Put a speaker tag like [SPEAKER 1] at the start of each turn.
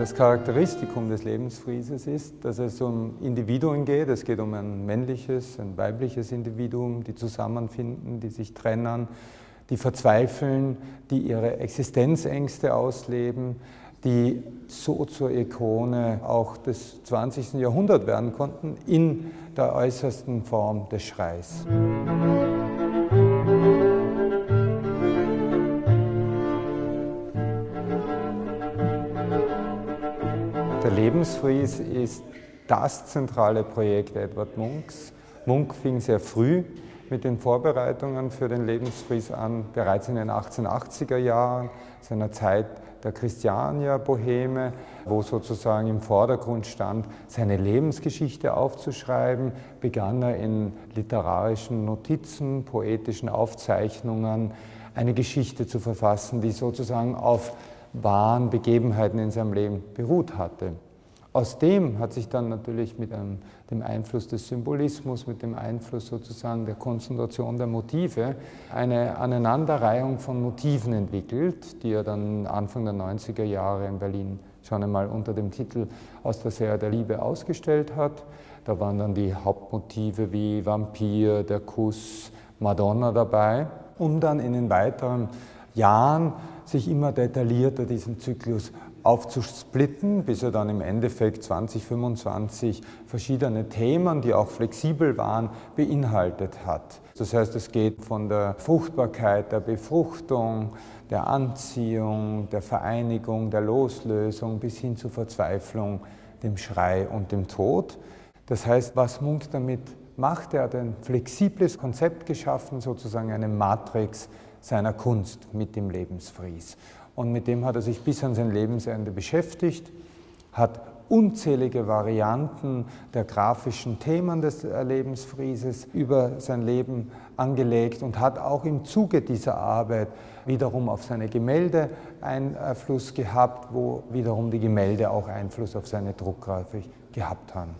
[SPEAKER 1] Das Charakteristikum des Lebensfrieses ist, dass es um Individuen geht. Es geht um ein männliches, ein weibliches Individuum, die zusammenfinden, die sich trennen, die verzweifeln, die ihre Existenzängste ausleben, die so zur Ikone auch des 20. Jahrhunderts werden konnten, in der äußersten Form des Schreis. Der Lebensfries ist das zentrale Projekt Edward Munks. Munk fing sehr früh mit den Vorbereitungen für den Lebensfries an, bereits in den 1880er Jahren, seiner Zeit der Christiania-Boheme, wo sozusagen im Vordergrund stand, seine Lebensgeschichte aufzuschreiben, begann er in literarischen Notizen, poetischen Aufzeichnungen eine Geschichte zu verfassen, die sozusagen auf wahren Begebenheiten in seinem Leben beruht hatte. Aus dem hat sich dann natürlich mit einem, dem Einfluss des Symbolismus, mit dem Einfluss sozusagen der Konzentration der Motive eine Aneinanderreihung von Motiven entwickelt, die er dann Anfang der 90er Jahre in Berlin schon einmal unter dem Titel Aus der Serie der Liebe ausgestellt hat. Da waren dann die Hauptmotive wie Vampir, der Kuss, Madonna dabei, um dann in den weiteren Jahren sich immer detaillierter diesen Zyklus aufzusplitten, bis er dann im Endeffekt 2025 verschiedene Themen, die auch flexibel waren, beinhaltet hat. Das heißt, es geht von der Fruchtbarkeit, der Befruchtung, der Anziehung, der Vereinigung, der Loslösung bis hin zur Verzweiflung, dem Schrei und dem Tod. Das heißt, was Munk damit macht, er hat ein flexibles Konzept geschaffen, sozusagen eine Matrix seiner Kunst mit dem Lebensfries. Und mit dem hat er sich bis an sein Lebensende beschäftigt, hat unzählige Varianten der grafischen Themen des Lebensfrieses über sein Leben angelegt und hat auch im Zuge dieser Arbeit wiederum auf seine Gemälde Einfluss gehabt, wo wiederum die Gemälde auch Einfluss auf seine Druckgrafik gehabt haben.